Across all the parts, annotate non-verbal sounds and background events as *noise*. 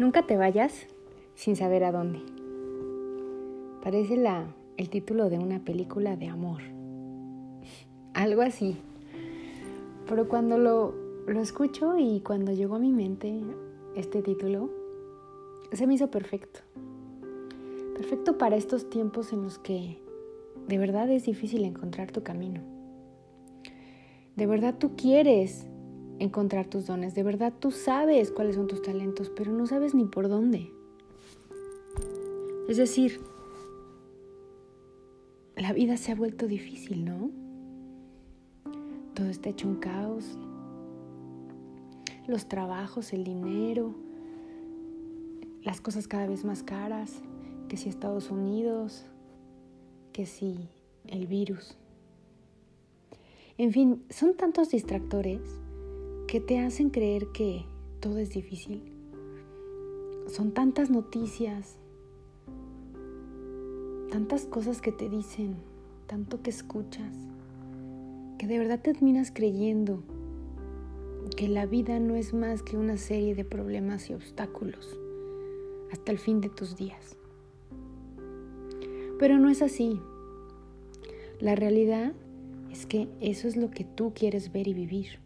Nunca te vayas sin saber a dónde. Parece la, el título de una película de amor. *laughs* Algo así. Pero cuando lo, lo escucho y cuando llegó a mi mente este título, se me hizo perfecto. Perfecto para estos tiempos en los que de verdad es difícil encontrar tu camino. De verdad tú quieres encontrar tus dones. De verdad tú sabes cuáles son tus talentos, pero no sabes ni por dónde. Es decir, la vida se ha vuelto difícil, ¿no? Todo está hecho un caos. Los trabajos, el dinero, las cosas cada vez más caras, que si Estados Unidos, que si el virus. En fin, son tantos distractores que te hacen creer que todo es difícil. Son tantas noticias, tantas cosas que te dicen, tanto que escuchas, que de verdad te terminas creyendo que la vida no es más que una serie de problemas y obstáculos hasta el fin de tus días. Pero no es así. La realidad es que eso es lo que tú quieres ver y vivir.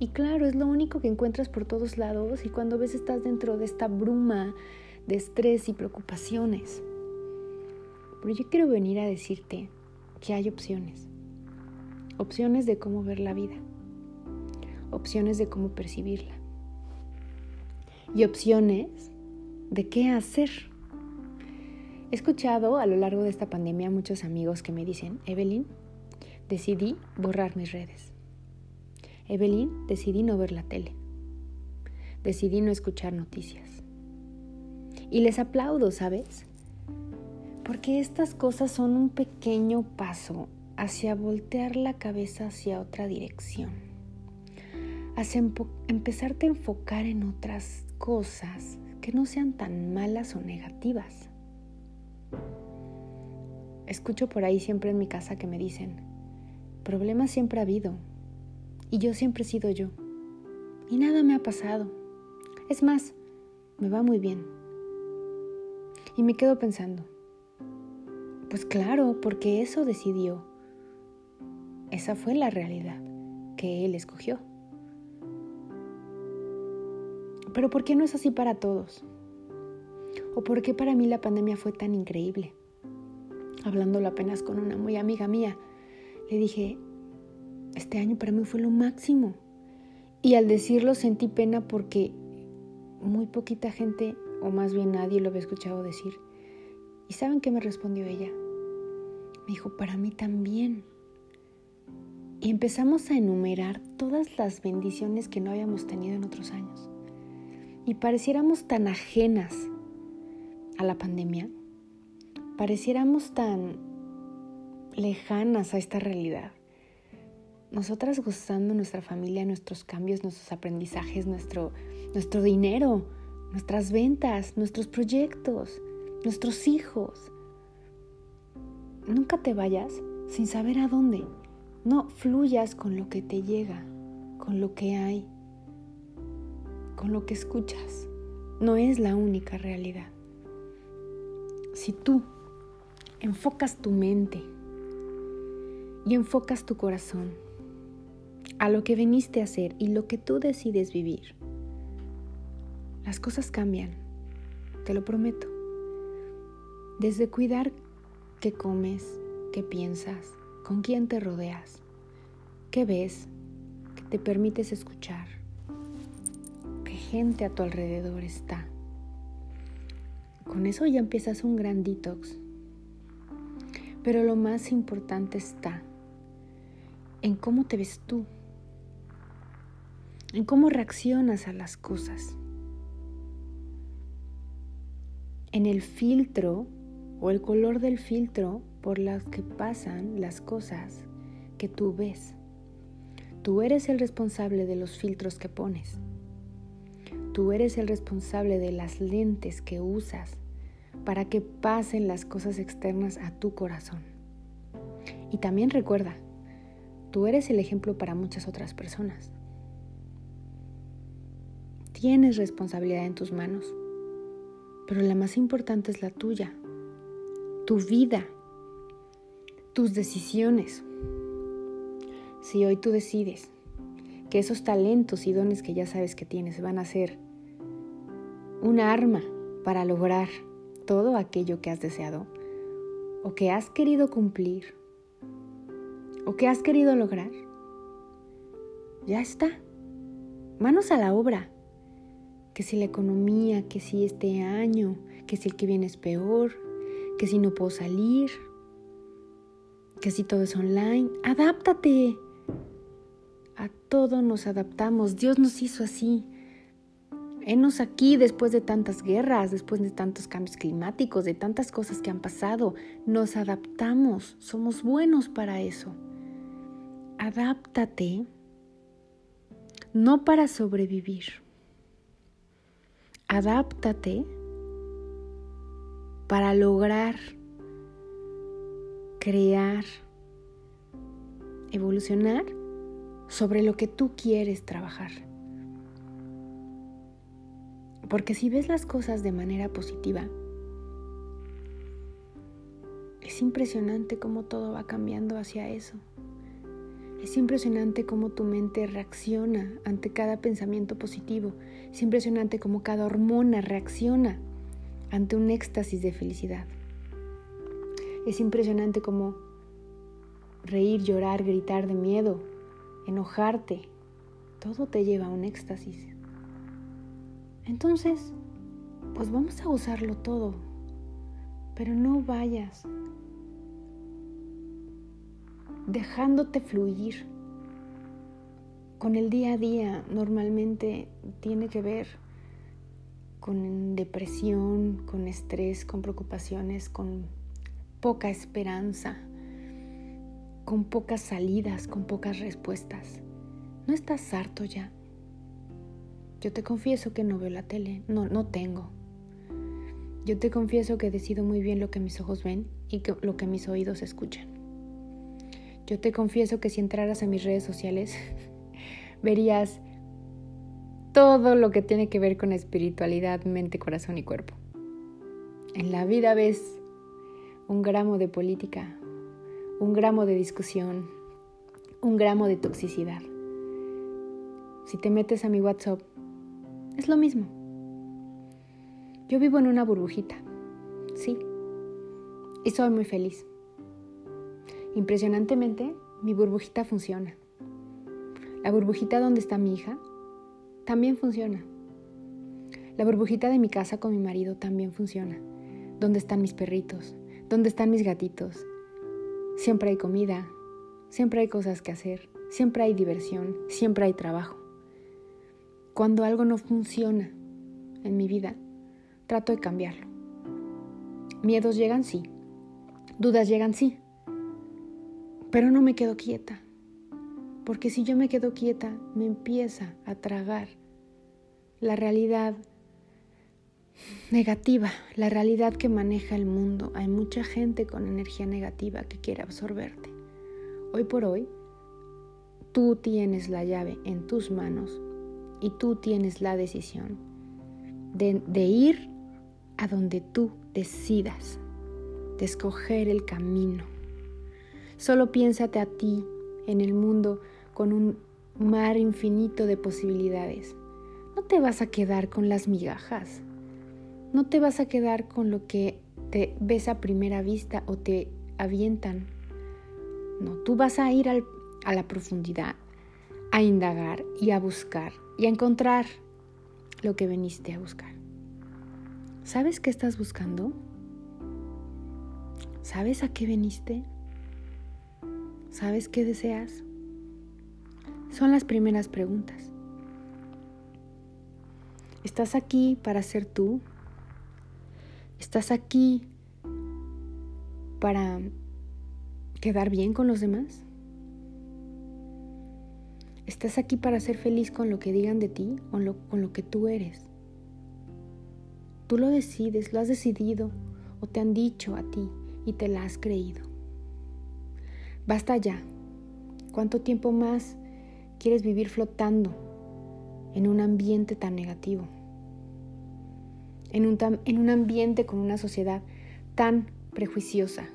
Y claro, es lo único que encuentras por todos lados y cuando ves estás dentro de esta bruma de estrés y preocupaciones. Pero yo quiero venir a decirte que hay opciones. Opciones de cómo ver la vida. Opciones de cómo percibirla. Y opciones de qué hacer. He escuchado a lo largo de esta pandemia muchos amigos que me dicen, Evelyn, decidí borrar mis redes. Evelyn, decidí no ver la tele. Decidí no escuchar noticias. Y les aplaudo, ¿sabes? Porque estas cosas son un pequeño paso hacia voltear la cabeza hacia otra dirección. Hacia empezarte a enfocar en otras cosas que no sean tan malas o negativas. Escucho por ahí siempre en mi casa que me dicen, problemas siempre ha habido, y yo siempre he sido yo. Y nada me ha pasado. Es más, me va muy bien. Y me quedo pensando, pues claro, porque eso decidió. Esa fue la realidad que él escogió. Pero ¿por qué no es así para todos? ¿O por qué para mí la pandemia fue tan increíble? Hablándolo apenas con una muy amiga mía, le dije, este año para mí fue lo máximo. Y al decirlo sentí pena porque muy poquita gente, o más bien nadie lo había escuchado decir. ¿Y saben qué me respondió ella? Me dijo, para mí también. Y empezamos a enumerar todas las bendiciones que no habíamos tenido en otros años. Y pareciéramos tan ajenas a la pandemia, pareciéramos tan lejanas a esta realidad nosotras gozando nuestra familia, nuestros cambios, nuestros aprendizajes, nuestro, nuestro dinero, nuestras ventas, nuestros proyectos, nuestros hijos. Nunca te vayas sin saber a dónde. No fluyas con lo que te llega, con lo que hay, con lo que escuchas. No es la única realidad. Si tú enfocas tu mente y enfocas tu corazón a lo que viniste a hacer y lo que tú decides vivir, las cosas cambian, te lo prometo. Desde cuidar qué comes, qué piensas, con quién te rodeas, qué ves, qué te permites escuchar, qué gente a tu alrededor está. Con eso ya empiezas un gran detox. Pero lo más importante está en cómo te ves tú en cómo reaccionas a las cosas. En el filtro o el color del filtro por las que pasan las cosas que tú ves. Tú eres el responsable de los filtros que pones. Tú eres el responsable de las lentes que usas para que pasen las cosas externas a tu corazón. Y también recuerda, tú eres el ejemplo para muchas otras personas. Tienes responsabilidad en tus manos, pero la más importante es la tuya, tu vida, tus decisiones. Si hoy tú decides que esos talentos y dones que ya sabes que tienes van a ser un arma para lograr todo aquello que has deseado o que has querido cumplir o que has querido lograr, ya está. Manos a la obra. Que si la economía, que si este año, que si el que viene es peor, que si no puedo salir, que si todo es online, adáptate. A todo nos adaptamos. Dios nos hizo así. Enos aquí después de tantas guerras, después de tantos cambios climáticos, de tantas cosas que han pasado. Nos adaptamos. Somos buenos para eso. Adáptate. No para sobrevivir. Adáptate para lograr crear, evolucionar sobre lo que tú quieres trabajar. Porque si ves las cosas de manera positiva, es impresionante cómo todo va cambiando hacia eso. Es impresionante cómo tu mente reacciona ante cada pensamiento positivo. Es impresionante cómo cada hormona reacciona ante un éxtasis de felicidad. Es impresionante cómo reír, llorar, gritar de miedo, enojarte, todo te lleva a un éxtasis. Entonces, pues vamos a usarlo todo, pero no vayas dejándote fluir. Con el día a día normalmente tiene que ver con depresión, con estrés, con preocupaciones, con poca esperanza, con pocas salidas, con pocas respuestas. ¿No estás harto ya? Yo te confieso que no veo la tele, no, no tengo. Yo te confieso que decido muy bien lo que mis ojos ven y lo que mis oídos escuchan. Yo te confieso que si entraras a mis redes sociales, *laughs* verías todo lo que tiene que ver con espiritualidad, mente, corazón y cuerpo. En la vida ves un gramo de política, un gramo de discusión, un gramo de toxicidad. Si te metes a mi WhatsApp, es lo mismo. Yo vivo en una burbujita, sí, y soy muy feliz. Impresionantemente, mi burbujita funciona. La burbujita donde está mi hija también funciona. La burbujita de mi casa con mi marido también funciona. ¿Dónde están mis perritos? ¿Dónde están mis gatitos? Siempre hay comida, siempre hay cosas que hacer, siempre hay diversión, siempre hay trabajo. Cuando algo no funciona en mi vida, trato de cambiarlo. Miedos llegan, sí. Dudas llegan, sí. Pero no me quedo quieta, porque si yo me quedo quieta, me empieza a tragar la realidad negativa, la realidad que maneja el mundo. Hay mucha gente con energía negativa que quiere absorberte. Hoy por hoy, tú tienes la llave en tus manos y tú tienes la decisión de, de ir a donde tú decidas, de escoger el camino Solo piénsate a ti en el mundo con un mar infinito de posibilidades. No te vas a quedar con las migajas. No te vas a quedar con lo que te ves a primera vista o te avientan. No, tú vas a ir a la profundidad, a indagar y a buscar y a encontrar lo que veniste a buscar. ¿Sabes qué estás buscando? ¿Sabes a qué veniste? ¿Sabes qué deseas? Son las primeras preguntas. ¿Estás aquí para ser tú? ¿Estás aquí para quedar bien con los demás? ¿Estás aquí para ser feliz con lo que digan de ti o con lo que tú eres? Tú lo decides, lo has decidido o te han dicho a ti y te la has creído. Basta ya. ¿Cuánto tiempo más quieres vivir flotando en un ambiente tan negativo, en un, en un ambiente con una sociedad tan prejuiciosa,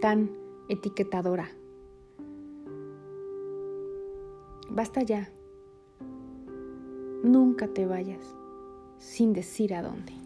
tan etiquetadora. Basta ya. Nunca te vayas sin decir a dónde.